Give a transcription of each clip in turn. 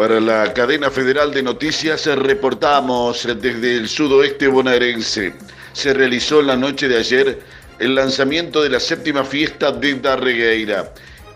Para la cadena federal de noticias reportamos desde el sudoeste bonaerense. Se realizó en la noche de ayer el lanzamiento de la séptima fiesta de Darregueira.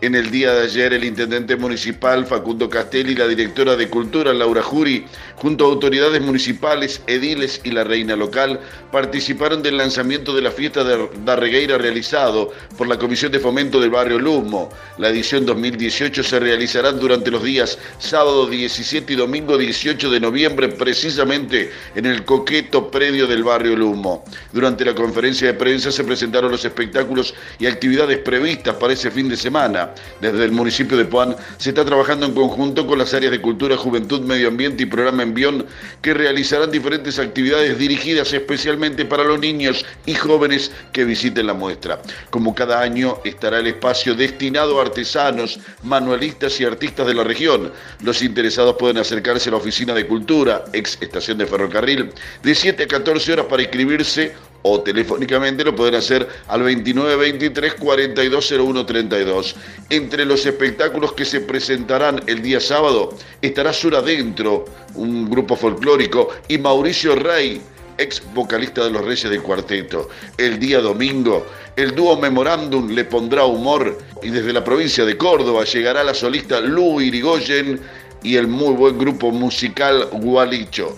En el día de ayer, el intendente municipal Facundo Castelli y la directora de Cultura Laura Juri, junto a autoridades municipales, ediles y la reina local, participaron del lanzamiento de la fiesta de Darregueira realizado por la Comisión de Fomento del Barrio Lumo. La edición 2018 se realizará durante los días sábado 17 y domingo 18 de noviembre, precisamente en el coqueto predio del Barrio Lumo. Durante la conferencia de prensa se presentaron los espectáculos y actividades previstas para ese fin de semana. Desde el municipio de Puan se está trabajando en conjunto con las áreas de Cultura, Juventud, Medio Ambiente y Programa Envión que realizarán diferentes actividades dirigidas especialmente para los niños y jóvenes que visiten la muestra. Como cada año estará el espacio destinado a artesanos, manualistas y artistas de la región. Los interesados pueden acercarse a la Oficina de Cultura, ex estación de ferrocarril, de 7 a 14 horas para inscribirse o telefónicamente lo pueden hacer al 2923 420132. Entre los espectáculos que se presentarán el día sábado estará Sur Adentro, un grupo folclórico, y Mauricio Rey, ex vocalista de los Reyes del Cuarteto. El día domingo, el dúo Memorándum le pondrá humor y desde la provincia de Córdoba llegará la solista Lu Irigoyen y el muy buen grupo musical Gualicho.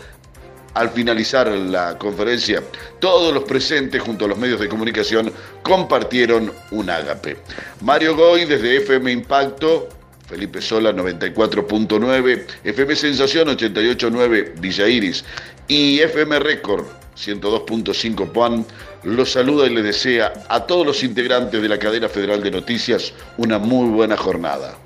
Al finalizar la conferencia, todos los presentes junto a los medios de comunicación compartieron un ágape. Mario Goy desde FM Impacto, Felipe Sola 94.9, FM Sensación 88.9 Villa Iris y FM Récord 102.5 Puan los saluda y le desea a todos los integrantes de la cadena federal de noticias una muy buena jornada.